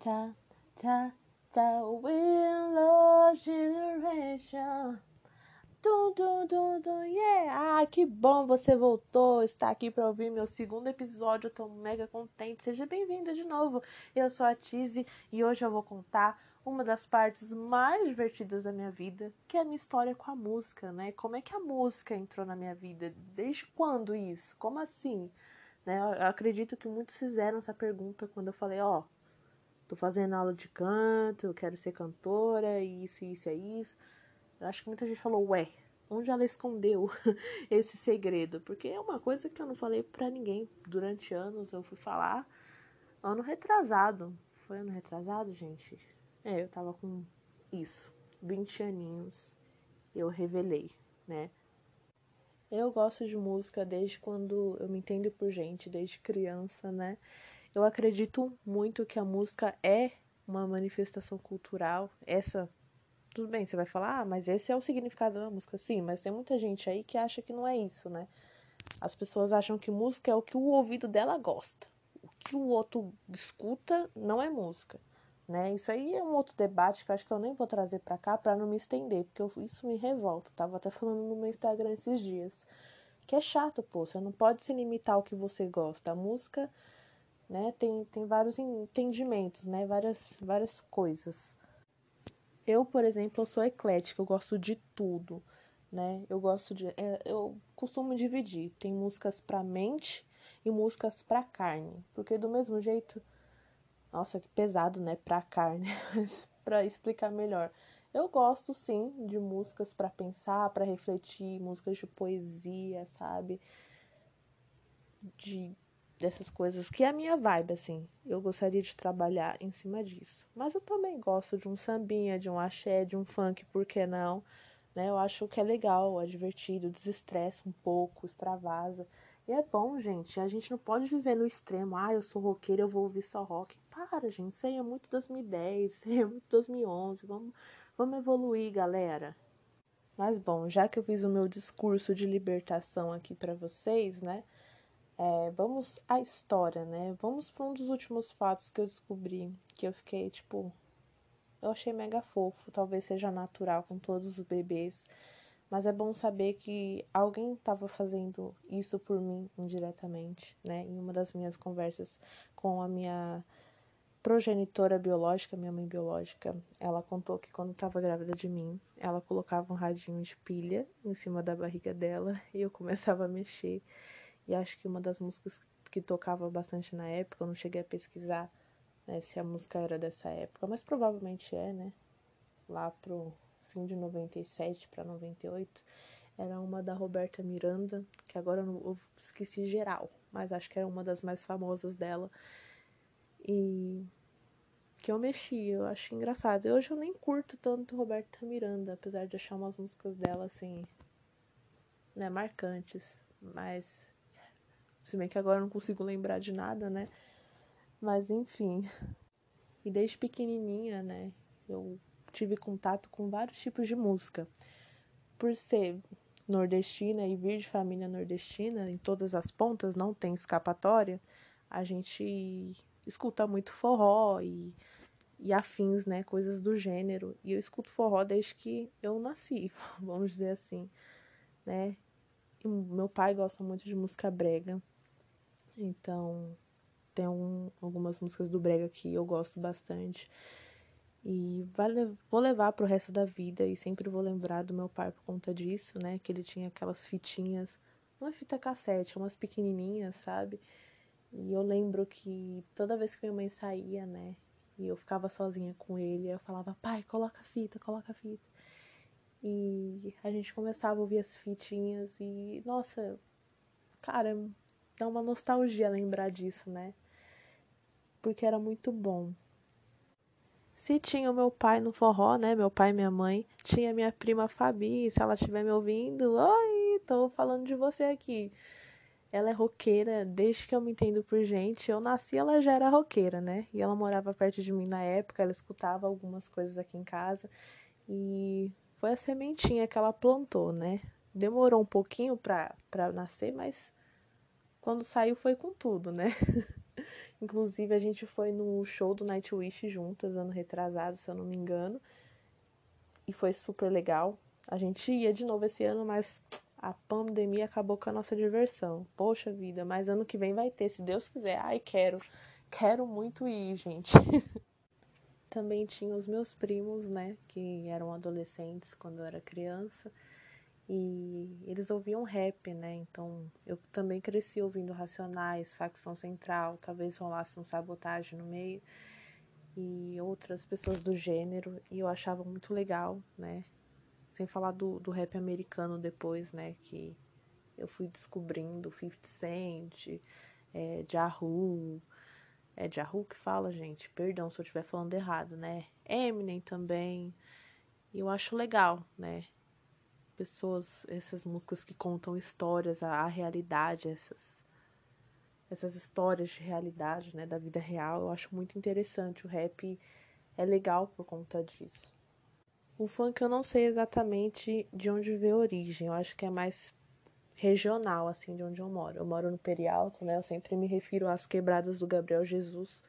Ta, ta, ta, we love generation. Dum, dum, dum, dum, yeah! Ah, que bom você voltou, está aqui para ouvir meu segundo episódio. Eu tô mega contente. Seja bem-vinda de novo. Eu sou a Tizzy e hoje eu vou contar uma das partes mais divertidas da minha vida, que é a minha história com a música, né? Como é que a música entrou na minha vida? Desde quando isso? Como assim? Né? Eu acredito que muitos fizeram essa pergunta quando eu falei, ó, oh, tô fazendo aula de canto, eu quero ser cantora, isso, isso, é isso. Eu acho que muita gente falou, ué, onde ela escondeu esse segredo? Porque é uma coisa que eu não falei para ninguém durante anos, eu fui falar ano retrasado. Foi ano retrasado, gente? É, eu tava com isso, 20 aninhos. Eu revelei, né? Eu gosto de música desde quando eu me entendo por gente, desde criança, né? Eu acredito muito que a música é uma manifestação cultural. Essa tudo bem, você vai falar, ah, mas esse é o significado da música. Sim, mas tem muita gente aí que acha que não é isso, né? As pessoas acham que música é o que o ouvido dela gosta. O que o outro escuta não é música, né? Isso aí é um outro debate que eu acho que eu nem vou trazer para cá para não me estender, porque eu, isso me revolta. tava até falando no meu Instagram esses dias. Que é chato, pô, você não pode se limitar ao que você gosta. A música, né, tem, tem vários entendimentos, né? Várias, várias coisas. Eu, por exemplo, eu sou eclética, eu gosto de tudo, né? Eu gosto de. É, eu costumo dividir. Tem músicas pra mente e músicas pra carne. Porque do mesmo jeito. Nossa, que pesado, né? Pra carne. Mas pra explicar melhor. Eu gosto sim de músicas para pensar, para refletir, músicas de poesia, sabe? De dessas coisas, que é a minha vibe, assim. Eu gostaria de trabalhar em cima disso. Mas eu também gosto de um sambinha, de um axé, de um funk, por que não? Né? Eu acho que é legal, é divertido, desestressa um pouco, extravasa. E é bom, gente. A gente não pode viver no extremo. Ah, eu sou roqueira, eu vou ouvir só rock. Para, gente. Isso aí é muito 2010, isso aí é muito 2011. Vamos, vamos evoluir, galera. Mas bom, já que eu fiz o meu discurso de libertação aqui para vocês, né? É, vamos à história, né? Vamos para um dos últimos fatos que eu descobri, que eu fiquei tipo. Eu achei mega fofo, talvez seja natural com todos os bebês, mas é bom saber que alguém estava fazendo isso por mim indiretamente, né? Em uma das minhas conversas com a minha progenitora biológica, minha mãe biológica, ela contou que quando estava grávida de mim, ela colocava um radinho de pilha em cima da barriga dela e eu começava a mexer. E acho que uma das músicas que tocava bastante na época, eu não cheguei a pesquisar né, se a música era dessa época, mas provavelmente é, né? Lá pro fim de 97 para 98, era uma da Roberta Miranda, que agora eu, eu esqueci geral, mas acho que era uma das mais famosas dela. E que eu mexi, eu acho engraçado. E hoje eu nem curto tanto Roberta Miranda, apesar de achar umas músicas dela assim, né, marcantes, mas se bem que agora eu não consigo lembrar de nada, né? Mas enfim. E desde pequenininha, né, eu tive contato com vários tipos de música. Por ser nordestina e vir de família nordestina, em todas as pontas não tem escapatória, a gente escuta muito forró e, e afins, né, coisas do gênero. E eu escuto forró desde que eu nasci, vamos dizer assim, né? E meu pai gosta muito de música brega. Então, tem um, algumas músicas do Brega que eu gosto bastante. E vai, vou levar pro resto da vida e sempre vou lembrar do meu pai por conta disso, né? Que ele tinha aquelas fitinhas, não é fita cassete, é umas pequenininhas, sabe? E eu lembro que toda vez que minha mãe saía, né? E eu ficava sozinha com ele, eu falava, pai, coloca a fita, coloca a fita. E a gente começava a ouvir as fitinhas e, nossa, cara, dá uma nostalgia lembrar disso, né? Porque era muito bom. Se tinha o meu pai no forró, né? Meu pai e minha mãe. Tinha minha prima Fabi. Se ela estiver me ouvindo, oi, tô falando de você aqui. Ela é roqueira desde que eu me entendo por gente. Eu nasci, ela já era roqueira, né? E ela morava perto de mim na época. Ela escutava algumas coisas aqui em casa. E foi a sementinha que ela plantou, né? Demorou um pouquinho pra, pra nascer, mas quando saiu foi com tudo, né? Inclusive, a gente foi no show do Nightwish juntas, ano retrasado, se eu não me engano. E foi super legal. A gente ia de novo esse ano, mas a pandemia acabou com a nossa diversão. Poxa vida, mas ano que vem vai ter, se Deus quiser. Ai, quero. Quero muito ir, gente. Também tinha os meus primos, né, que eram adolescentes quando eu era criança. E eles ouviam rap, né? Então eu também cresci ouvindo Racionais, Facção Central, talvez rolasse um sabotagem no meio e outras pessoas do gênero. E eu achava muito legal, né? Sem falar do, do rap americano depois, né? Que eu fui descobrindo 50 Cent, é, Jahu. É Jahu que fala, gente. Perdão se eu estiver falando errado, né? Eminem também. E eu acho legal, né? Pessoas, essas músicas que contam histórias, a, a realidade, essas, essas histórias de realidade, né, da vida real, eu acho muito interessante. O rap é legal por conta disso. O funk eu não sei exatamente de onde veio a origem, eu acho que é mais regional, assim, de onde eu moro. Eu moro no Perialto, né, eu sempre me refiro às quebradas do Gabriel Jesus,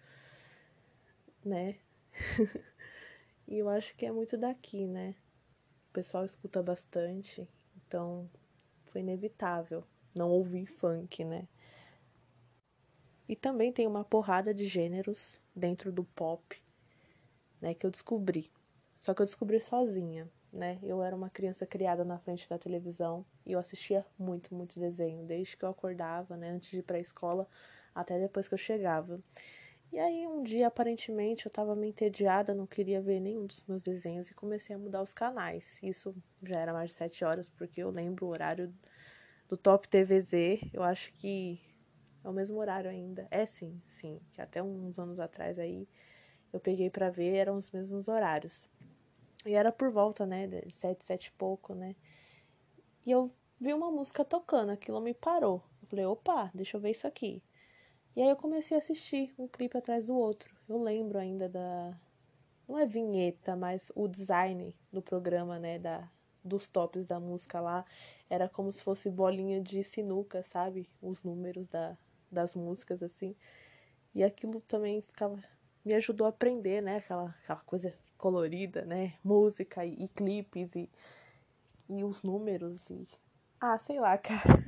né, e eu acho que é muito daqui, né o pessoal escuta bastante, então foi inevitável não ouvir funk, né? E também tem uma porrada de gêneros dentro do pop, né, que eu descobri. Só que eu descobri sozinha, né? Eu era uma criança criada na frente da televisão e eu assistia muito, muito desenho, desde que eu acordava, né, antes de ir para a escola até depois que eu chegava. E aí um dia, aparentemente, eu tava meio entediada, não queria ver nenhum dos meus desenhos e comecei a mudar os canais. Isso já era mais de sete horas, porque eu lembro o horário do Top TVZ. Eu acho que é o mesmo horário ainda. É sim, sim. Que até uns anos atrás aí eu peguei para ver, eram os mesmos horários. E era por volta, né, de sete, sete e pouco, né. E eu vi uma música tocando, aquilo me parou. Eu falei, opa, deixa eu ver isso aqui. E aí eu comecei a assistir um clipe atrás do outro. Eu lembro ainda da. Não é vinheta, mas o design do programa, né? Da, dos tops da música lá. Era como se fosse bolinha de sinuca, sabe? Os números da, das músicas, assim. E aquilo também ficava. Me ajudou a aprender, né? Aquela, aquela coisa colorida, né? Música e, e clipes e, e os números e. Ah, sei lá, cara.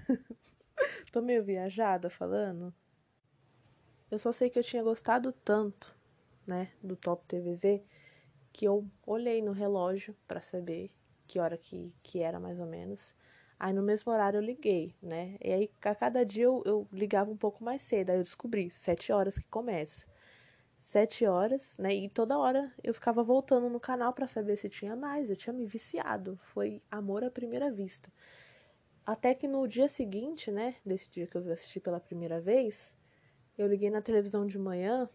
Tô meio viajada falando. Eu só sei que eu tinha gostado tanto, né, do Top TVZ, que eu olhei no relógio para saber que hora que, que era mais ou menos. Aí no mesmo horário eu liguei, né? E aí a cada dia eu, eu ligava um pouco mais cedo. Aí eu descobri, sete horas que começa. Sete horas, né? E toda hora eu ficava voltando no canal para saber se tinha mais. Eu tinha me viciado. Foi amor à primeira vista. Até que no dia seguinte, né? Desse dia que eu assisti pela primeira vez, eu liguei na televisão de manhã.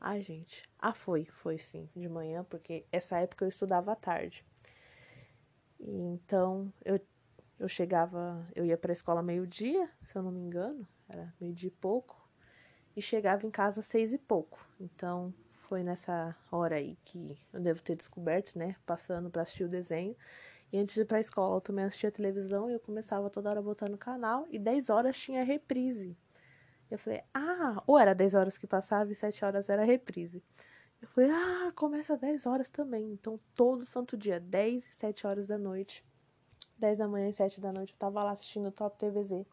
Ai, gente. Ah, foi, foi sim, de manhã, porque essa época eu estudava à tarde. E então eu, eu chegava, eu ia para a escola meio-dia, se eu não me engano, era meio-dia e pouco, e chegava em casa seis e pouco. Então foi nessa hora aí que eu devo ter descoberto, né, passando para assistir o desenho. E antes de ir pra escola, eu também assistia televisão e eu começava toda hora botando no canal. E 10 horas tinha reprise. Eu falei, ah, ou era 10 horas que passava e 7 horas era reprise. Eu falei, ah, começa 10 horas também. Então, todo santo dia, 10 e 7 horas da noite, 10 da manhã e 7 da noite, eu tava lá assistindo o Top TVZ.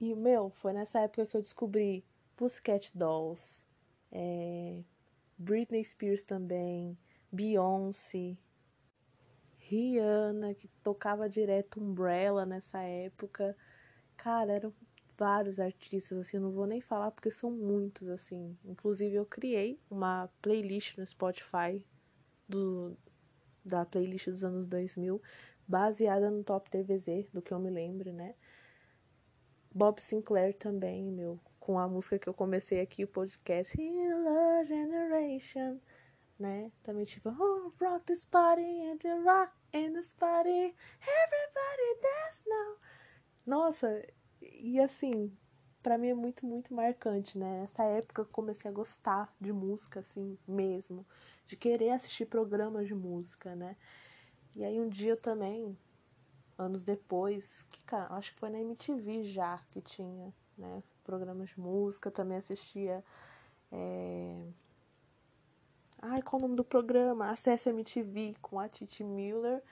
E, meu, foi nessa época que eu descobri Pussycat Dolls, é, Britney Spears também, Beyoncé, Rihanna, que tocava direto Umbrella nessa época. Cara, eram vários artistas, assim, não vou nem falar porque são muitos, assim. Inclusive, eu criei uma playlist no Spotify do, da playlist dos anos 2000, baseada no Top TVZ, do que eu me lembro, né? Bob Sinclair também, meu, com a música que eu comecei aqui, o podcast Heal Generation né? Também tipo, oh, rock this party and rock in this party, everybody dance now. Nossa, e assim, para mim é muito, muito marcante, né? Nessa época eu comecei a gostar de música, assim, mesmo. De querer assistir programas de música, né? E aí um dia eu também anos depois, que acho que foi na MTV já que tinha, né? Programas de música, também assistia. É... Ai, qual o nome do programa? Acesso MTV com a Titi Miller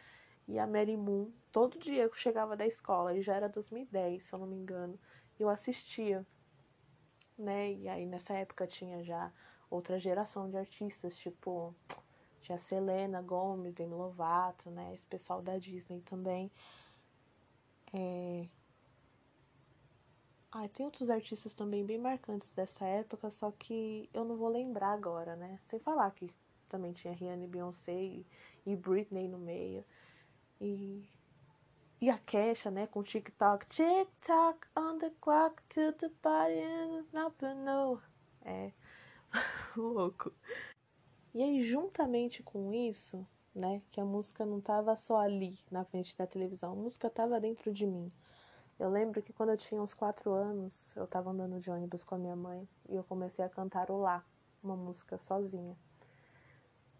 e a Mary Moon. Todo dia eu chegava da escola, e já era 2010, se eu não me engano, eu assistia, né? E aí nessa época tinha já outra geração de artistas, tipo, tinha Selena Gomes, Demi Lovato, né? Esse pessoal da Disney também. É... Ah, tem outros artistas também bem marcantes dessa época, só que eu não vou lembrar agora, né? Sem falar que também tinha Rihanna e Beyoncé e, Britney no meio. E, e a Kesha, né, com TikTok. TikTok on the clock to the party and not no. É, louco. E aí, juntamente com isso, né, que a música não tava só ali na frente da televisão, a música tava dentro de mim. Eu lembro que quando eu tinha uns quatro anos, eu tava andando de ônibus com a minha mãe e eu comecei a cantarolar uma música sozinha.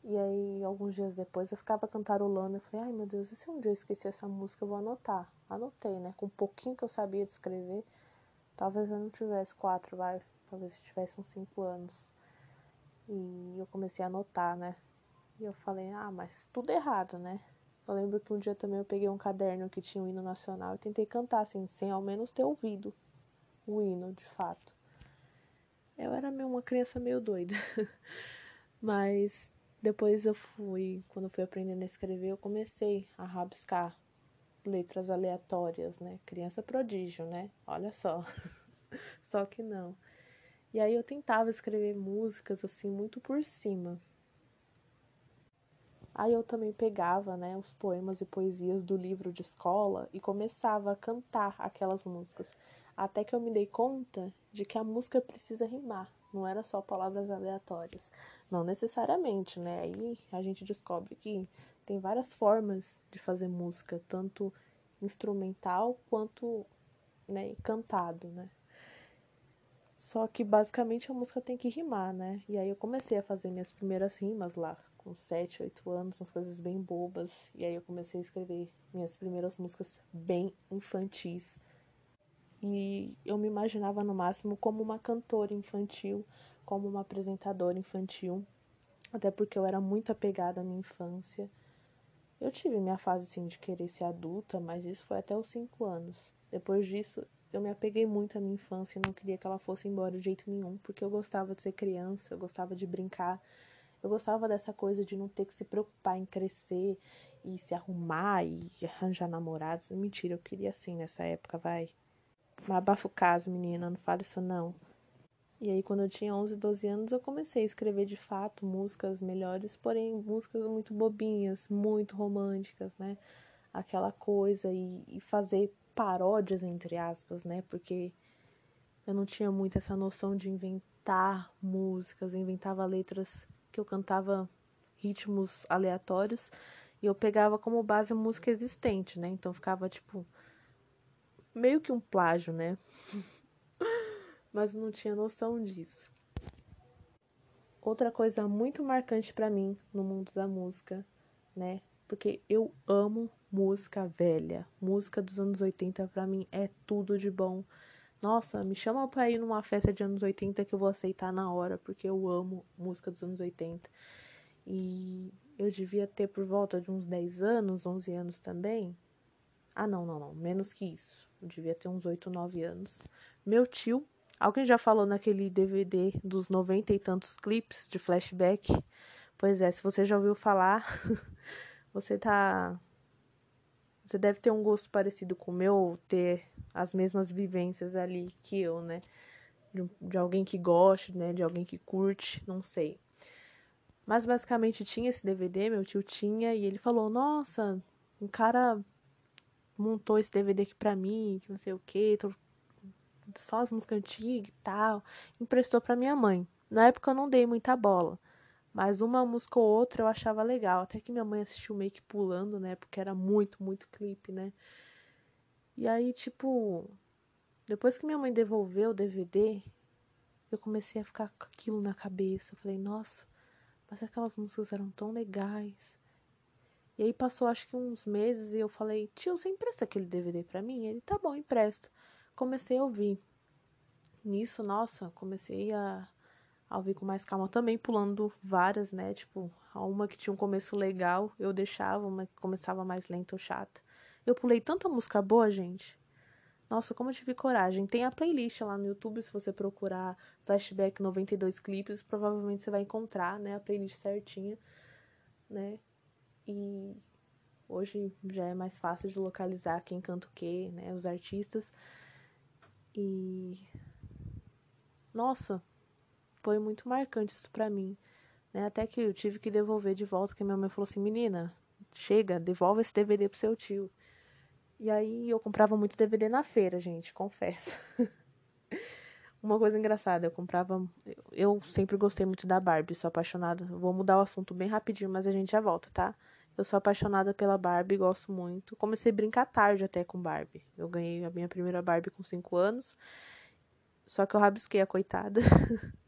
E aí, alguns dias depois, eu ficava cantarolando. Eu falei, ai meu Deus, e se um dia eu esqueci essa música, eu vou anotar. Anotei, né? Com um pouquinho que eu sabia escrever. Talvez eu não tivesse quatro, vai. Talvez eu tivesse uns cinco anos. E eu comecei a anotar, né? E eu falei, ah, mas tudo errado, né? Eu lembro que um dia também eu peguei um caderno que tinha o um hino nacional e tentei cantar, assim, sem ao menos ter ouvido o hino, de fato. Eu era meio uma criança meio doida. mas depois eu fui, quando eu fui aprendendo a escrever, eu comecei a rabiscar letras aleatórias, né? Criança prodígio, né? Olha só. só que não. E aí eu tentava escrever músicas assim muito por cima. Aí eu também pegava, né, os poemas e poesias do livro de escola e começava a cantar aquelas músicas, até que eu me dei conta de que a música precisa rimar, não era só palavras aleatórias. Não necessariamente, né? Aí a gente descobre que tem várias formas de fazer música, tanto instrumental quanto né, cantado, né? Só que basicamente a música tem que rimar, né? E aí eu comecei a fazer minhas primeiras rimas lá, com 7, 8 anos, umas coisas bem bobas. E aí eu comecei a escrever minhas primeiras músicas bem infantis. E eu me imaginava no máximo como uma cantora infantil, como uma apresentadora infantil, até porque eu era muito apegada à minha infância. Eu tive minha fase assim de querer ser adulta, mas isso foi até os 5 anos. Depois disso, eu me apeguei muito à minha infância e não queria que ela fosse embora de jeito nenhum, porque eu gostava de ser criança, eu gostava de brincar, eu gostava dessa coisa de não ter que se preocupar em crescer e se arrumar e arranjar namorados. Mentira, eu queria assim nessa época, vai. Mas abafa o caso, menina, não fala isso não. E aí, quando eu tinha 11, 12 anos, eu comecei a escrever de fato músicas melhores, porém músicas muito bobinhas, muito românticas, né? Aquela coisa e, e fazer paródias, entre aspas, né? Porque eu não tinha muito essa noção de inventar músicas, eu inventava letras que eu cantava ritmos aleatórios e eu pegava como base música existente, né? Então ficava tipo meio que um plágio, né? mas não tinha noção disso. Outra coisa muito marcante para mim no mundo da música, né? Porque eu amo música velha. Música dos anos 80 para mim é tudo de bom. Nossa, me chama pra ir numa festa de anos 80 que eu vou aceitar na hora, porque eu amo música dos anos 80. E eu devia ter por volta de uns 10 anos, 11 anos também. Ah, não, não, não, menos que isso. Eu devia ter uns 8, 9 anos. Meu tio Alguém já falou naquele DVD dos noventa e tantos clipes de flashback? Pois é, se você já ouviu falar, você tá. Você deve ter um gosto parecido com o meu, ou ter as mesmas vivências ali que eu, né? De, de alguém que goste, né? De alguém que curte, não sei. Mas basicamente tinha esse DVD, meu tio tinha, e ele falou: Nossa, um cara montou esse DVD aqui pra mim, que não sei o que, só as músicas antigas e tal, emprestou para minha mãe. Na época eu não dei muita bola, mas uma música ou outra eu achava legal, até que minha mãe assistiu meio que pulando, né, porque era muito, muito clipe, né? E aí, tipo, depois que minha mãe devolveu o DVD, eu comecei a ficar com aquilo na cabeça. Eu falei, nossa, mas aquelas músicas eram tão legais. E aí passou acho que uns meses e eu falei, tio, você empresta aquele DVD pra mim? Ele, tá bom, empresto. Comecei a ouvir. Nisso, nossa, comecei a, a ouvir com mais calma também, pulando várias, né? Tipo, uma que tinha um começo legal, eu deixava, uma que começava mais lenta ou chata. Eu pulei tanta música boa, gente. Nossa, como eu tive coragem. Tem a playlist lá no YouTube, se você procurar Flashback 92 clipes, provavelmente você vai encontrar, né, a playlist certinha, né? E hoje já é mais fácil de localizar quem canta o quê, né, os artistas. E nossa, foi muito marcante isso pra mim, né? Até que eu tive que devolver de volta, que minha mãe falou assim: "Menina, chega, devolve esse DVD pro seu tio". E aí eu comprava muito DVD na feira, gente, confesso. Uma coisa engraçada, eu comprava. Eu sempre gostei muito da Barbie, sou apaixonada. Vou mudar o assunto bem rapidinho, mas a gente já volta, tá? Eu sou apaixonada pela Barbie, gosto muito. Comecei a brincar tarde até com Barbie. Eu ganhei a minha primeira Barbie com 5 anos. Só que eu rabisquei a coitada.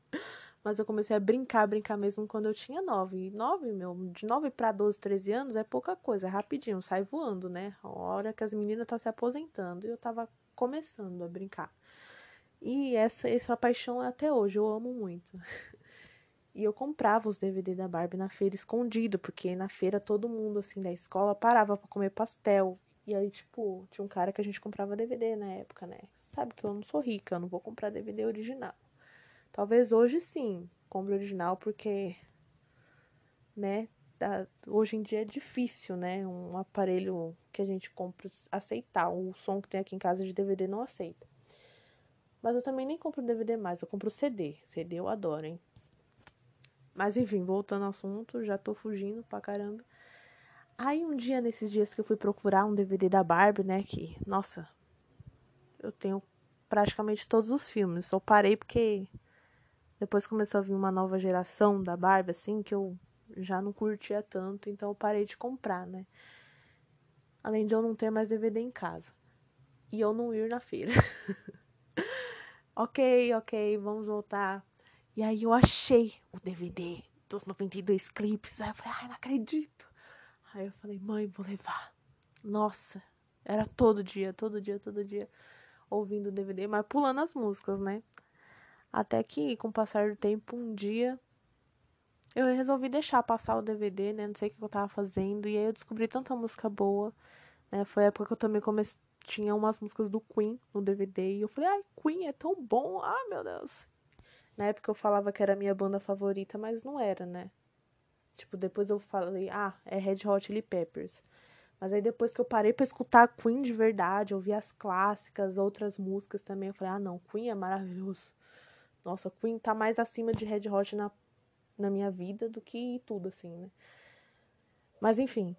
Mas eu comecei a brincar, brincar mesmo quando eu tinha 9. 9, meu, de 9 para 12, 13 anos é pouca coisa, é rapidinho, sai voando, né? A hora que as meninas estão tá se aposentando e eu tava começando a brincar. E essa, essa paixão é até hoje, eu amo muito. E eu comprava os DVD da Barbie na feira escondido, porque na feira todo mundo, assim, da escola parava para comer pastel. E aí, tipo, tinha um cara que a gente comprava DVD na época, né? Sabe que eu não sou rica, eu não vou comprar DVD original. Talvez hoje sim, compre original, porque, né, hoje em dia é difícil, né, um aparelho que a gente compra aceitar. O som que tem aqui em casa de DVD não aceita. Mas eu também nem compro DVD mais, eu compro CD. CD eu adoro, hein? Mas enfim, voltando ao assunto, já tô fugindo pra caramba. Aí um dia, nesses dias que eu fui procurar um DVD da Barbie, né, que, nossa, eu tenho praticamente todos os filmes. Só parei porque depois começou a vir uma nova geração da Barbie, assim, que eu já não curtia tanto, então eu parei de comprar, né? Além de eu não ter mais DVD em casa. E eu não ir na feira. ok, ok, vamos voltar. E aí eu achei o DVD dos 92 clipes. Aí eu falei, ai, não acredito. Aí eu falei, mãe, vou levar. Nossa, era todo dia, todo dia, todo dia ouvindo o DVD, mas pulando as músicas, né? Até que, com o passar do tempo, um dia eu resolvi deixar passar o DVD, né? Não sei o que eu tava fazendo. E aí eu descobri tanta música boa. Né? Foi a época que eu também comecei. Tinha umas músicas do Queen no DVD. E eu falei, ai, Queen é tão bom. Ah, meu Deus. Na época eu falava que era a minha banda favorita, mas não era, né? Tipo, depois eu falei, ah, é Red Hot Chili Peppers. Mas aí depois que eu parei pra escutar Queen de verdade, ouvir as clássicas, outras músicas também, eu falei, ah, não, Queen é maravilhoso. Nossa, Queen tá mais acima de Red Hot na, na minha vida do que tudo, assim, né? Mas enfim,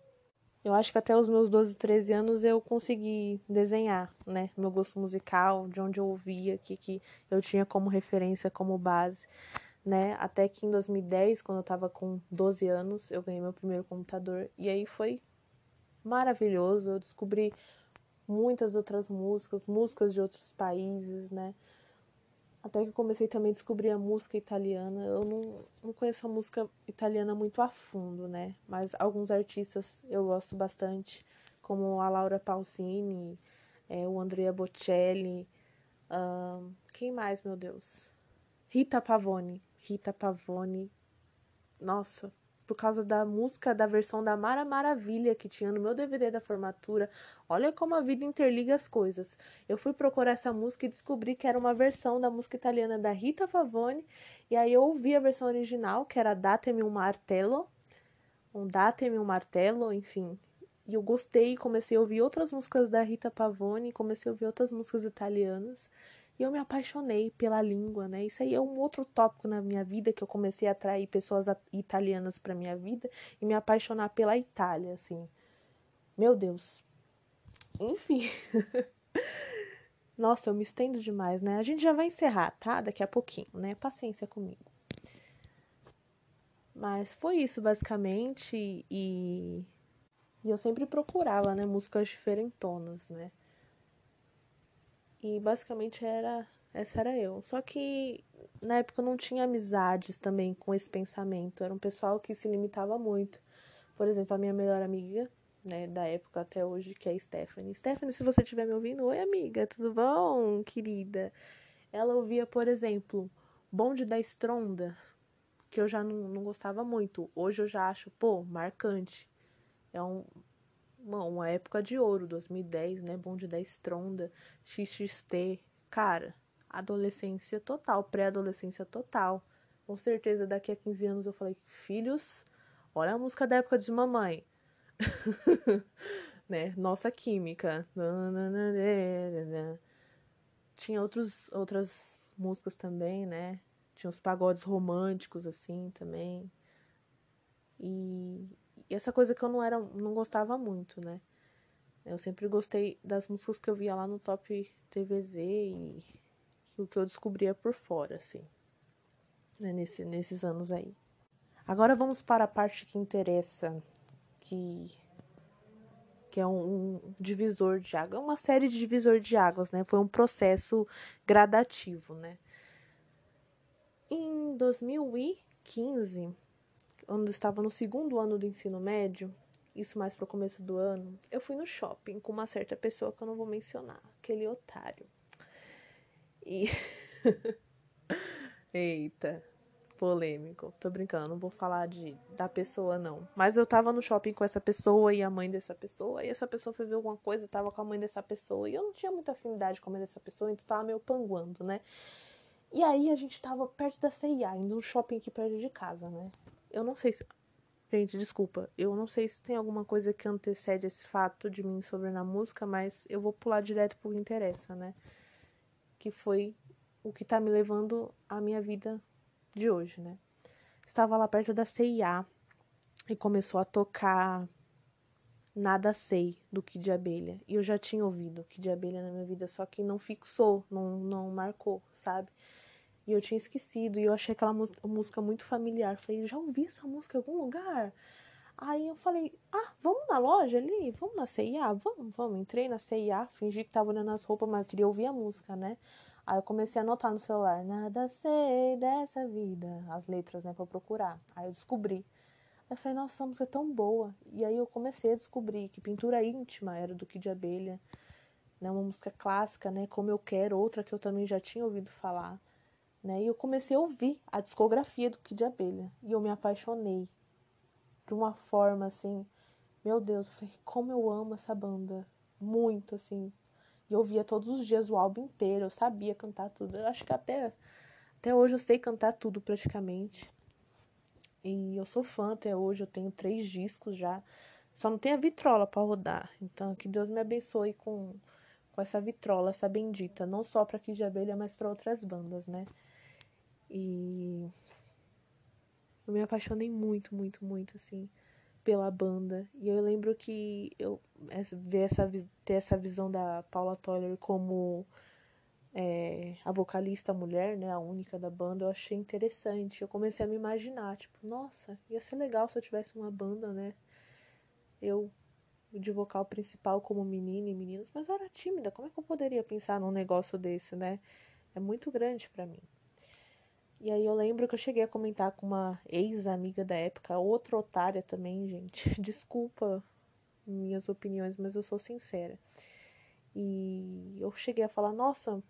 eu acho que até os meus 12, 13 anos eu consegui desenhar, né? Meu gosto musical, de onde eu ouvia, que, que eu tinha como referência, como base, né? Até que em 2010, quando eu tava com 12 anos, eu ganhei meu primeiro computador. E aí foi maravilhoso. Eu descobri muitas outras músicas, músicas de outros países, né? Até que eu comecei também a descobrir a música italiana. Eu não, não conheço a música italiana muito a fundo, né? Mas alguns artistas eu gosto bastante, como a Laura Pausini, é, o Andrea Bocelli. Um, quem mais, meu Deus? Rita Pavone. Rita Pavone. Nossa, por causa da música da versão da Mara Maravilha que tinha no meu DVD da formatura. Olha como a vida interliga as coisas. Eu fui procurar essa música e descobri que era uma versão da música italiana da Rita Favone. E aí eu ouvi a versão original, que era Datemi un martello. Um Datemi un martello, enfim. E eu gostei, comecei a ouvir outras músicas da Rita Pavone, comecei a ouvir outras músicas italianas. E eu me apaixonei pela língua, né? Isso aí é um outro tópico na minha vida que eu comecei a atrair pessoas italianas para minha vida e me apaixonar pela Itália, assim. Meu Deus. Enfim. Nossa, eu me estendo demais, né? A gente já vai encerrar, tá? Daqui a pouquinho, né? Paciência comigo. Mas foi isso, basicamente. E, e eu sempre procurava, né? Músicas diferentonas, né? E basicamente era essa era eu. Só que na época eu não tinha amizades também com esse pensamento. Era um pessoal que se limitava muito. Por exemplo, a minha melhor amiga, né, da época até hoje, que é a Stephanie. Stephanie, se você estiver me ouvindo, oi amiga, tudo bom, querida? Ela ouvia, por exemplo, Bonde da Estronda, que eu já não, não gostava muito. Hoje eu já acho, pô, marcante. É um, uma, uma época de ouro, 2010, né? Bonde da Estronda, XXT. Cara, adolescência total, pré-adolescência total. Com certeza daqui a 15 anos eu falei, filhos, olha a música da época de mamãe. né? Nossa química. Tinha outros, outras músicas também, né? Tinha os pagodes românticos, assim, também. E, e essa coisa que eu não era, não gostava muito, né? Eu sempre gostei das músicas que eu via lá no Top TVZ e, o que eu descobria por fora, assim. Né? Nesse, nesses anos aí. Agora vamos para a parte que interessa que que é um, um divisor de água, é uma série de divisor de águas, né? Foi um processo gradativo, né? Em 2015, quando estava no segundo ano do ensino médio, isso mais para o começo do ano, eu fui no shopping com uma certa pessoa que eu não vou mencionar, aquele otário. E Eita, polêmico. Tô brincando, não vou falar de da pessoa não. Mas eu tava no shopping com essa pessoa e a mãe dessa pessoa, e essa pessoa foi ver alguma coisa, tava com a mãe dessa pessoa, e eu não tinha muita afinidade com a mãe dessa pessoa, então tava meio panguando, né? E aí a gente tava perto da CIA, indo no shopping aqui perto de casa, né? Eu não sei se Gente, desculpa, eu não sei se tem alguma coisa que antecede esse fato de mim sobre na música, mas eu vou pular direto pro que interessa, né? Que foi o que tá me levando à minha vida de hoje, né? Estava lá perto da CIA e começou a tocar Nada Sei do Kid de Abelha. E eu já tinha ouvido Kid de Abelha na minha vida, só que não fixou, não, não marcou, sabe? E eu tinha esquecido, e eu achei aquela música muito familiar. Falei, já ouvi essa música em algum lugar? Aí eu falei, ah, vamos na loja ali? Vamos na CIA? Vamos, vamos. Entrei na CIA, fingi que tava olhando as roupas, mas eu queria ouvir a música, né? Aí eu comecei a anotar no celular, nada sei dessa vida, as letras, né, pra procurar. Aí eu descobri. Aí eu falei, nossa, essa música é tão boa. E aí eu comecei a descobrir que Pintura Íntima era do Kid Abelha, né, uma música clássica, né, Como Eu Quero, outra que eu também já tinha ouvido falar, né, e eu comecei a ouvir a discografia do Kid Abelha. E eu me apaixonei de uma forma, assim, meu Deus, eu falei, como eu amo essa banda. Muito, assim, e eu ouvia todos os dias o álbum inteiro, eu sabia cantar tudo. Eu acho que até, até hoje eu sei cantar tudo praticamente. E eu sou fã até hoje, eu tenho três discos já. Só não tem a vitrola para rodar. Então que Deus me abençoe com, com essa vitrola, essa bendita. Não só para Kid de Abelha, mas para outras bandas, né? E eu me apaixonei muito, muito, muito, assim pela banda. E eu lembro que eu ver essa, ter essa visão da Paula Toller como é, a vocalista mulher, né, a única da banda, eu achei interessante. Eu comecei a me imaginar, tipo, nossa, ia ser legal se eu tivesse uma banda, né? Eu de vocal principal como menina e meninos, mas eu era tímida. Como é que eu poderia pensar num negócio desse, né? É muito grande para mim. E aí eu lembro que eu cheguei a comentar com uma ex-amiga da época, outra otária também, gente. Desculpa minhas opiniões, mas eu sou sincera. E eu cheguei a falar, nossa,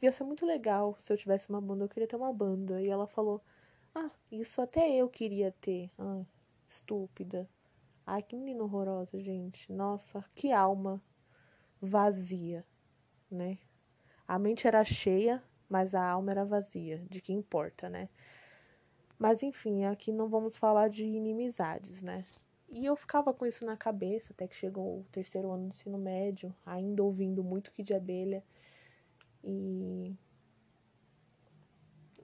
ia ser muito legal se eu tivesse uma banda, eu queria ter uma banda. E ela falou, ah, isso até eu queria ter. Ah, estúpida. Ai, que menina horrorosa, gente. Nossa, que alma vazia, né? A mente era cheia, mas a alma era vazia, de que importa, né? Mas enfim, aqui não vamos falar de inimizades, né? E eu ficava com isso na cabeça até que chegou o terceiro ano do ensino médio, ainda ouvindo muito que de abelha. E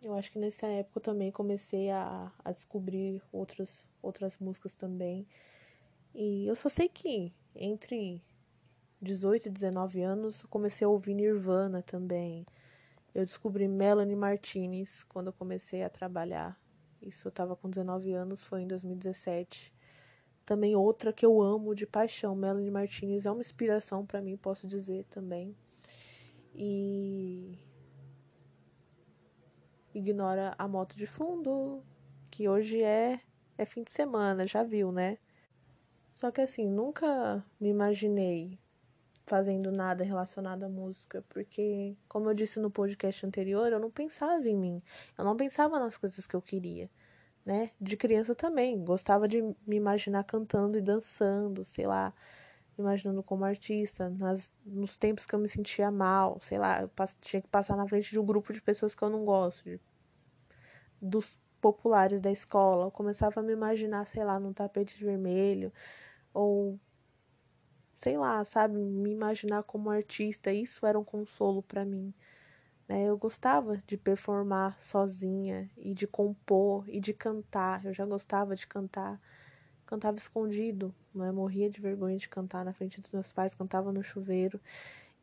eu acho que nessa época eu também comecei a, a descobrir outras, outras músicas também. E eu só sei que entre 18 e 19 anos eu comecei a ouvir Nirvana também. Eu descobri Melanie Martinez quando eu comecei a trabalhar. Isso eu estava com 19 anos, foi em 2017. Também outra que eu amo de paixão, Melanie Martinez é uma inspiração para mim, posso dizer também. E ignora a moto de fundo, que hoje é é fim de semana, já viu, né? Só que assim, nunca me imaginei fazendo nada relacionado à música, porque, como eu disse no podcast anterior, eu não pensava em mim, eu não pensava nas coisas que eu queria, né? De criança também, gostava de me imaginar cantando e dançando, sei lá, imaginando como artista, nas, nos tempos que eu me sentia mal, sei lá, eu tinha que passar na frente de um grupo de pessoas que eu não gosto, de, dos populares da escola, eu começava a me imaginar, sei lá, num tapete vermelho, ou sei lá, sabe, me imaginar como artista, isso era um consolo para mim. Né? Eu gostava de performar sozinha e de compor e de cantar. Eu já gostava de cantar. Cantava escondido, né? morria de vergonha de cantar na frente dos meus pais, cantava no chuveiro.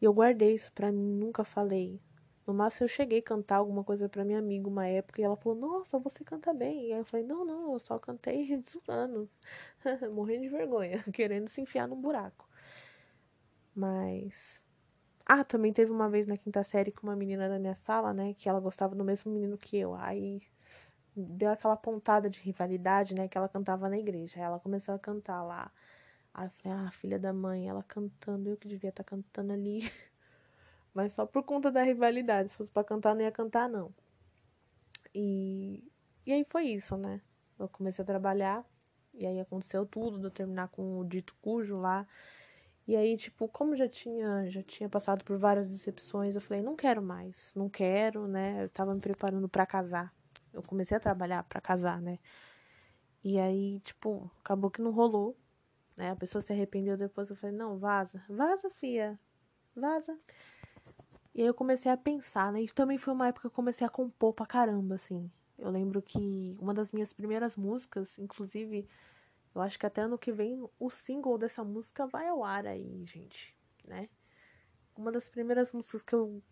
E eu guardei isso para mim, nunca falei. No máximo eu cheguei a cantar alguma coisa para minha amiga uma época e ela falou: "Nossa, você canta bem". E aí eu falei: "Não, não, eu só cantei zoando". Morrendo de vergonha, querendo se enfiar num buraco. Mas. Ah, também teve uma vez na quinta série com uma menina da minha sala, né? Que ela gostava do mesmo menino que eu. Aí deu aquela pontada de rivalidade, né? Que ela cantava na igreja. Aí ela começou a cantar lá. Aí eu falei, ah, filha da mãe, ela cantando, eu que devia estar tá cantando ali. Mas só por conta da rivalidade. Se fosse pra cantar, não ia cantar, não. E, e aí foi isso, né? Eu comecei a trabalhar. E aí aconteceu tudo, de eu terminar com o dito cujo lá. E aí, tipo, como já tinha, já tinha passado por várias decepções, eu falei, não quero mais, não quero, né? Eu tava me preparando para casar. Eu comecei a trabalhar para casar, né? E aí, tipo, acabou que não rolou, né? A pessoa se arrependeu depois, eu falei, não, vaza, vaza, fia, vaza. E aí eu comecei a pensar, né? Isso também foi uma época que eu comecei a compor pra caramba, assim. Eu lembro que uma das minhas primeiras músicas, inclusive, eu acho que até ano que vem o single dessa música vai ao ar aí, gente, né? Uma das primeiras músicas que eu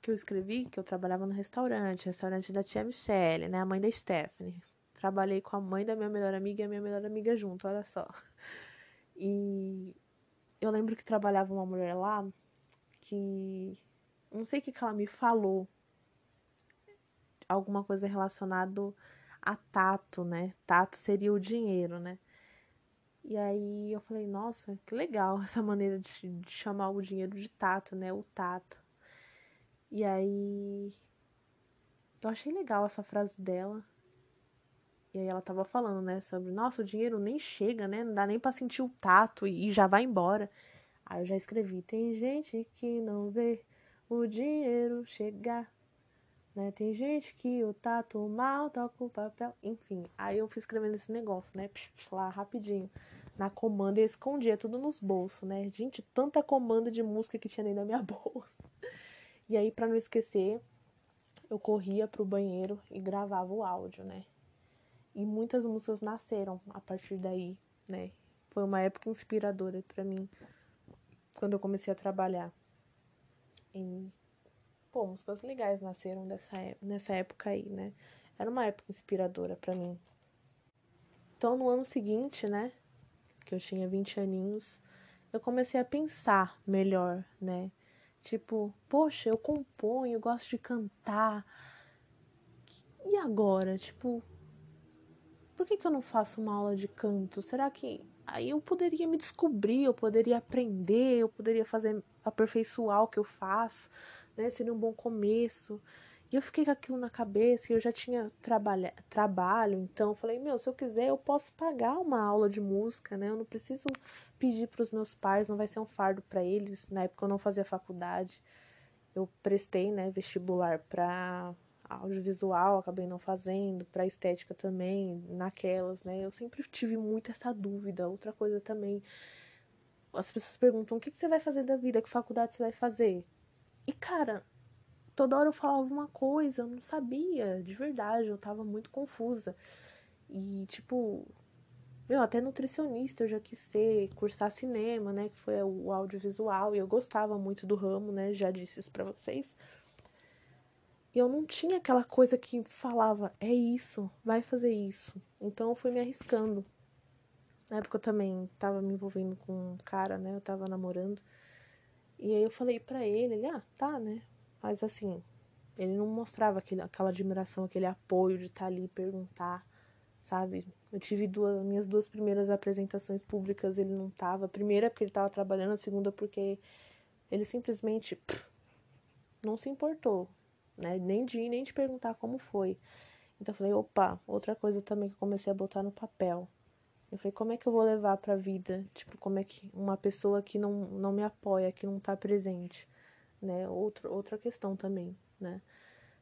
que eu escrevi, que eu trabalhava no restaurante, restaurante da tia Michelle, né, a mãe da Stephanie. Trabalhei com a mãe da minha melhor amiga e a minha melhor amiga junto, olha só. E eu lembro que trabalhava uma mulher lá que não sei o que, que ela me falou. Alguma coisa relacionada a tato, né? Tato seria o dinheiro, né? E aí eu falei, nossa, que legal essa maneira de, de chamar o dinheiro de tato, né? O tato. E aí eu achei legal essa frase dela. E aí ela tava falando, né, sobre, nossa, o dinheiro nem chega, né? Não dá nem para sentir o tato e, e já vai embora. Aí eu já escrevi, tem gente que não vê o dinheiro chegar. Né? Tem gente que o tato mal toca o papel, enfim. Aí eu fui escrevendo esse negócio, né? lá rapidinho. Na comanda eu escondia tudo nos bolsos, né? Gente, tanta comanda de música que tinha dentro da minha bolsa. E aí, para não esquecer, eu corria pro banheiro e gravava o áudio, né? E muitas músicas nasceram a partir daí, né? Foi uma época inspiradora para mim quando eu comecei a trabalhar. E pô, músicas legais nasceram dessa, nessa época aí, né? Era uma época inspiradora para mim. Então, no ano seguinte, né, que eu tinha 20 aninhos, eu comecei a pensar melhor, né? Tipo, poxa, eu componho, eu gosto de cantar. E agora? Tipo, por que, que eu não faço uma aula de canto? Será que aí eu poderia me descobrir, eu poderia aprender, eu poderia fazer aperfeiçoar o que eu faço? Né? Seria um bom começo. E eu fiquei com aquilo na cabeça e eu já tinha trabalha, trabalho, então falei, meu, se eu quiser eu posso pagar uma aula de música, né? Eu não preciso pedir para os meus pais, não vai ser um fardo para eles. Na época eu não fazia faculdade. Eu prestei, né, vestibular para audiovisual, acabei não fazendo, para estética também, naquelas, né? Eu sempre tive muito essa dúvida. Outra coisa também, as pessoas perguntam: "O que, que você vai fazer da vida? Que faculdade você vai fazer?" E, cara, toda hora eu falava uma coisa, eu não sabia, de verdade, eu tava muito confusa. E, tipo, meu, até nutricionista eu já quis ser, cursar cinema, né, que foi o audiovisual, e eu gostava muito do ramo, né, já disse isso pra vocês. E eu não tinha aquela coisa que falava, é isso, vai fazer isso. Então eu fui me arriscando. Na época eu também tava me envolvendo com um cara, né, eu tava namorando. E aí eu falei pra ele, ele, ah, tá, né? Mas assim, ele não mostrava aquele, aquela admiração, aquele apoio de estar tá ali e perguntar sabe? Eu tive duas, minhas duas primeiras apresentações públicas, ele não tava. A primeira porque ele tava trabalhando, a segunda porque ele simplesmente pff, não se importou, né? Nem de nem de perguntar como foi. Então eu falei, opa, outra coisa também que eu comecei a botar no papel. Eu falei, como é que eu vou levar pra vida? Tipo, como é que uma pessoa que não, não me apoia, que não tá presente, né? Outro, outra questão também, né?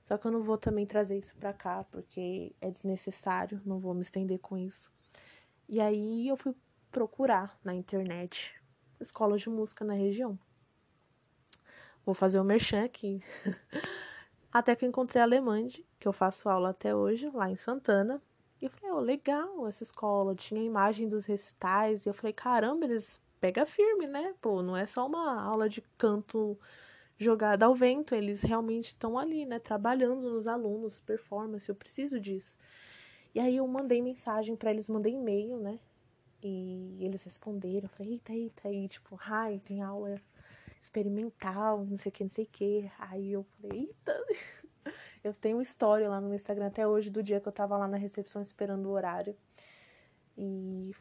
Só que eu não vou também trazer isso pra cá, porque é desnecessário, não vou me estender com isso. E aí eu fui procurar na internet escolas de música na região. Vou fazer o merchan aqui. até que eu encontrei a Alemande, que eu faço aula até hoje, lá em Santana. E eu falei, oh, legal essa escola. Tinha a imagem dos recitais. E eu falei, caramba, eles pega firme, né? Pô, não é só uma aula de canto jogada ao vento, eles realmente estão ali, né, trabalhando nos alunos, performance, eu preciso disso. E aí eu mandei mensagem para eles, mandei e-mail, né? E eles responderam, eu falei, eita, eita, aí, tipo, ai, tem aula experimental, não sei o que, não sei o que. Aí eu falei, eita, eu tenho história lá no Instagram até hoje do dia que eu tava lá na recepção esperando o horário. E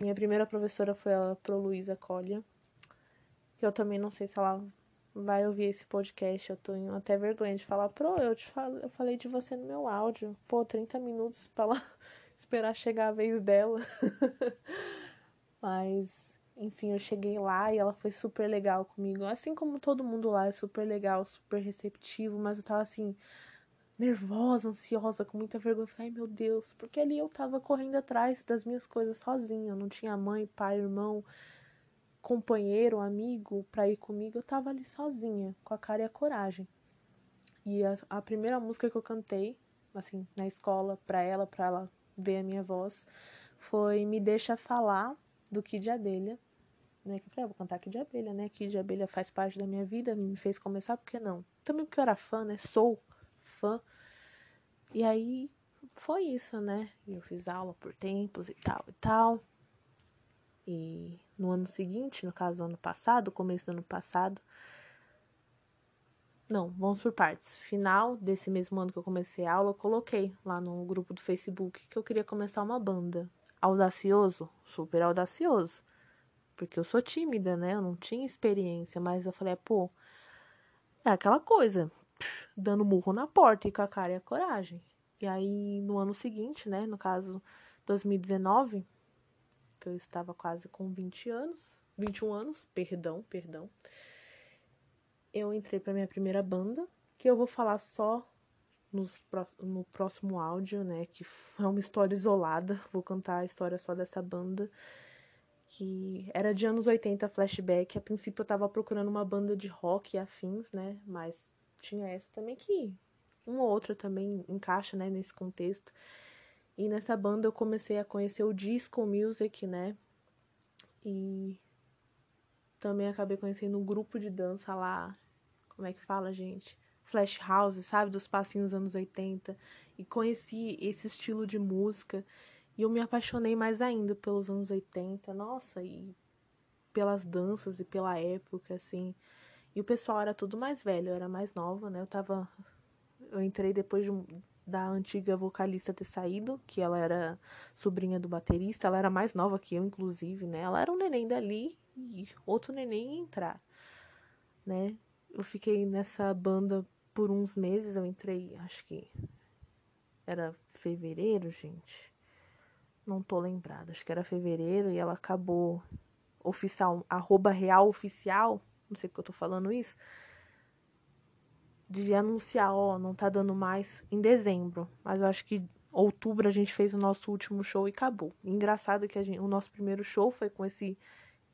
minha primeira professora foi a Pro Luísa Colha. Eu também não sei se ela vai ouvir esse podcast. Eu tenho até vergonha de falar, pro, eu te falo, eu falei de você no meu áudio. Pô, 30 minutos pra lá esperar chegar a vez dela. Mas, enfim, eu cheguei lá e ela foi super legal comigo. Assim como todo mundo lá é super legal, super receptivo, mas eu tava assim, nervosa, ansiosa, com muita vergonha. Falei, ai meu Deus, porque ali eu tava correndo atrás das minhas coisas sozinha. Eu não tinha mãe, pai, irmão companheiro, amigo para ir comigo, eu tava ali sozinha, com a cara e a coragem. E a, a primeira música que eu cantei, assim, na escola, pra ela, pra ela ver a minha voz, foi Me Deixa Falar, do Kid de Abelha. Né, que eu falei, ah, vou cantar Kid de Abelha, né? Kid de Abelha faz parte da minha vida, me fez começar, por que não? Também porque eu era fã, né? Sou fã. E aí foi isso, né? Eu fiz aula por tempos e tal e tal. E no ano seguinte, no caso ano passado, começo do ano passado. Não, vamos por partes. Final desse mesmo ano que eu comecei a aula, eu coloquei lá no grupo do Facebook que eu queria começar uma banda. Audacioso? Super audacioso. Porque eu sou tímida, né? Eu não tinha experiência, mas eu falei, pô, é aquela coisa, dando murro na porta e com a cara e a coragem. E aí, no ano seguinte, né? No caso, 2019, que eu estava quase com 20 anos, 21 anos, perdão, perdão. Eu entrei para minha primeira banda, que eu vou falar só nos, no próximo áudio, né, que é uma história isolada, vou contar a história só dessa banda, que era de anos 80, flashback. A princípio eu tava procurando uma banda de rock e afins, né, mas tinha essa também que uma ou outra também encaixa, né, nesse contexto. E nessa banda eu comecei a conhecer o disco music, né? E também acabei conhecendo um grupo de dança lá. Como é que fala, gente? Flash House, sabe? Dos passinhos anos 80. E conheci esse estilo de música. E eu me apaixonei mais ainda pelos anos 80. Nossa, e pelas danças e pela época, assim. E o pessoal era tudo mais velho, eu era mais nova, né? Eu tava. Eu entrei depois de da antiga vocalista ter saído, que ela era sobrinha do baterista, ela era mais nova que eu, inclusive, né? Ela era um neném dali e outro neném ia entrar, né? Eu fiquei nessa banda por uns meses, eu entrei, acho que era fevereiro, gente. Não tô lembrada, acho que era fevereiro e ela acabou oficial, arroba real oficial, não sei porque eu tô falando isso de anunciar, ó, não tá dando mais em dezembro. Mas eu acho que outubro a gente fez o nosso último show e acabou. Engraçado que gente, o nosso primeiro show foi com esse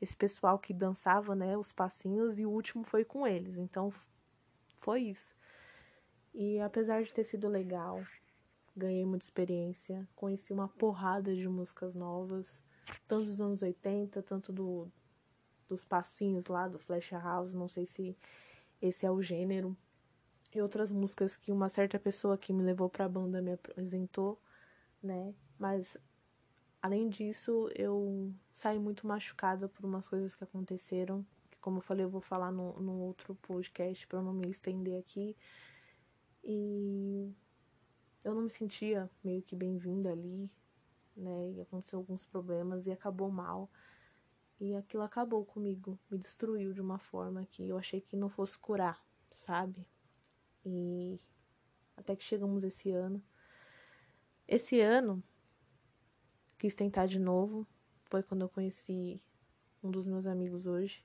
esse pessoal que dançava, né, os passinhos e o último foi com eles. Então foi isso. E apesar de ter sido legal, ganhei muita experiência, conheci uma porrada de músicas novas, tanto dos anos 80, tanto do dos passinhos lá do Flash House, não sei se esse é o gênero, e outras músicas que uma certa pessoa que me levou para a banda me apresentou, né? Mas além disso, eu saí muito machucada por umas coisas que aconteceram, que como eu falei, eu vou falar no, outro podcast para não me estender aqui. E eu não me sentia meio que bem-vinda ali, né? E aconteceu alguns problemas e acabou mal. E aquilo acabou comigo, me destruiu de uma forma que eu achei que não fosse curar, sabe? E até que chegamos esse ano. Esse ano, quis tentar de novo. Foi quando eu conheci um dos meus amigos hoje.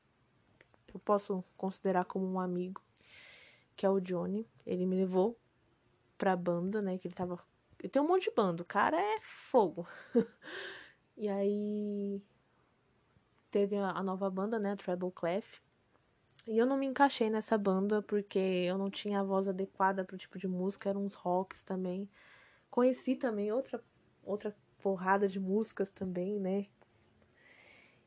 Eu posso considerar como um amigo, que é o Johnny. Ele me levou pra banda, né? Que ele tava. Eu tenho um monte de banda, o cara é fogo. e aí teve a nova banda, né? Treble Clef. E eu não me encaixei nessa banda porque eu não tinha a voz adequada pro tipo de música, eram uns rocks também. Conheci também outra outra porrada de músicas também, né?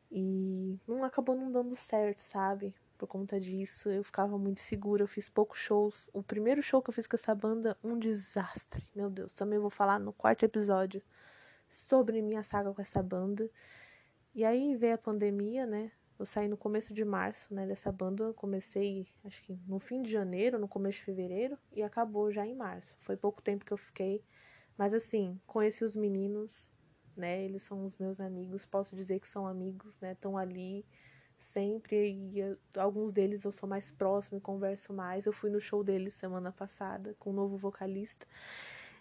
E não acabou não dando certo, sabe? Por conta disso, eu ficava muito segura, eu fiz poucos shows. O primeiro show que eu fiz com essa banda, um desastre. Meu Deus, também vou falar no quarto episódio sobre minha saga com essa banda. E aí veio a pandemia, né? Eu saí no começo de março, né, dessa banda. Eu comecei, acho que no fim de janeiro, no começo de fevereiro, e acabou já em março. Foi pouco tempo que eu fiquei. Mas assim, conheci os meninos, né? Eles são os meus amigos, posso dizer que são amigos, né? Estão ali sempre e eu, alguns deles eu sou mais próximo e converso mais. Eu fui no show deles semana passada com um novo vocalista.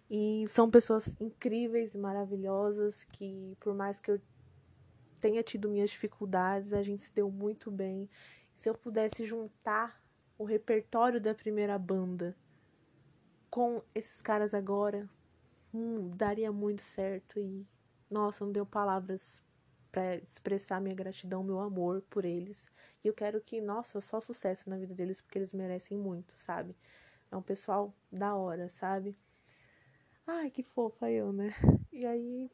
E são pessoas incríveis e maravilhosas que por mais que eu tenha tido minhas dificuldades, a gente se deu muito bem. Se eu pudesse juntar o repertório da primeira banda com esses caras agora, hum, daria muito certo. E, nossa, não deu palavras para expressar minha gratidão, meu amor por eles. E eu quero que, nossa, só sucesso na vida deles, porque eles merecem muito, sabe? É um pessoal da hora, sabe? Ai, que fofa eu, né? E aí,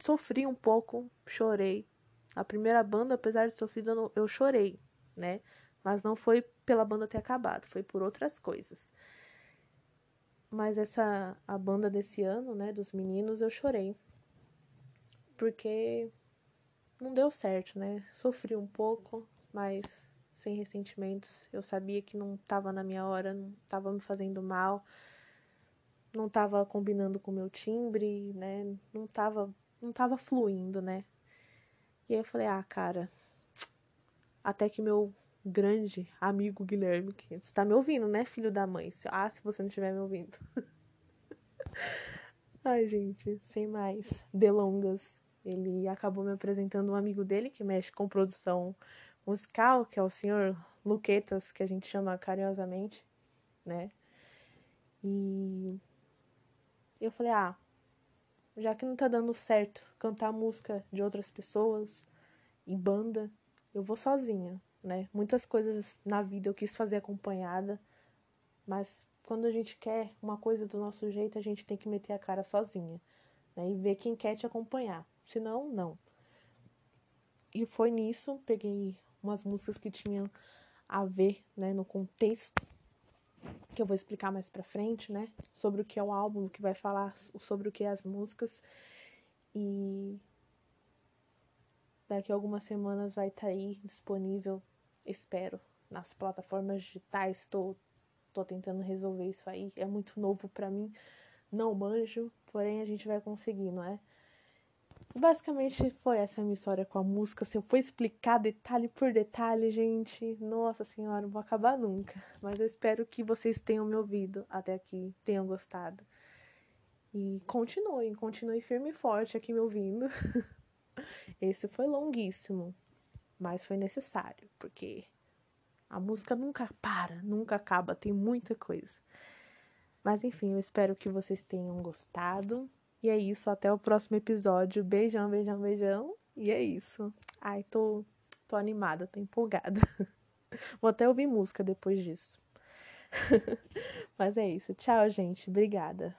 sofri um pouco, chorei. A primeira banda, apesar de sofrer, eu, eu chorei, né? Mas não foi pela banda ter acabado, foi por outras coisas. Mas essa a banda desse ano, né, dos meninos, eu chorei. Porque não deu certo, né? Sofri um pouco, mas sem ressentimentos. Eu sabia que não estava na minha hora, não estava me fazendo mal, não estava combinando com o meu timbre, né? Não estava não tava fluindo, né? E aí eu falei, ah, cara, até que meu grande amigo Guilherme, que você tá me ouvindo, né, filho da mãe? Ah, se você não estiver me ouvindo. Ai, gente, sem mais delongas. Ele acabou me apresentando um amigo dele que mexe com produção musical, que é o senhor Luquetas, que a gente chama carinhosamente, né? E eu falei, ah, já que não tá dando certo cantar música de outras pessoas em banda, eu vou sozinha, né? Muitas coisas na vida eu quis fazer acompanhada, mas quando a gente quer uma coisa do nosso jeito, a gente tem que meter a cara sozinha, né? E ver quem quer te acompanhar. Senão, não. E foi nisso, peguei umas músicas que tinham a ver, né, no contexto que eu vou explicar mais pra frente, né? Sobre o que é o álbum, que vai falar sobre o que é as músicas. E daqui a algumas semanas vai estar tá aí disponível, espero, nas plataformas digitais. Tô, tô tentando resolver isso aí. É muito novo para mim, não manjo, porém a gente vai conseguir, não é? Basicamente foi essa a minha história com a música. Se eu for explicar detalhe por detalhe, gente, nossa senhora, não vou acabar nunca. Mas eu espero que vocês tenham me ouvido até aqui, tenham gostado. E continuem, continuem firme e forte aqui me ouvindo. Esse foi longuíssimo, mas foi necessário, porque a música nunca para, nunca acaba, tem muita coisa. Mas enfim, eu espero que vocês tenham gostado. E é isso, até o próximo episódio. Beijão, beijão, beijão. E é isso. Ai, tô, tô animada, tô empolgada. Vou até ouvir música depois disso. Mas é isso. Tchau, gente. Obrigada.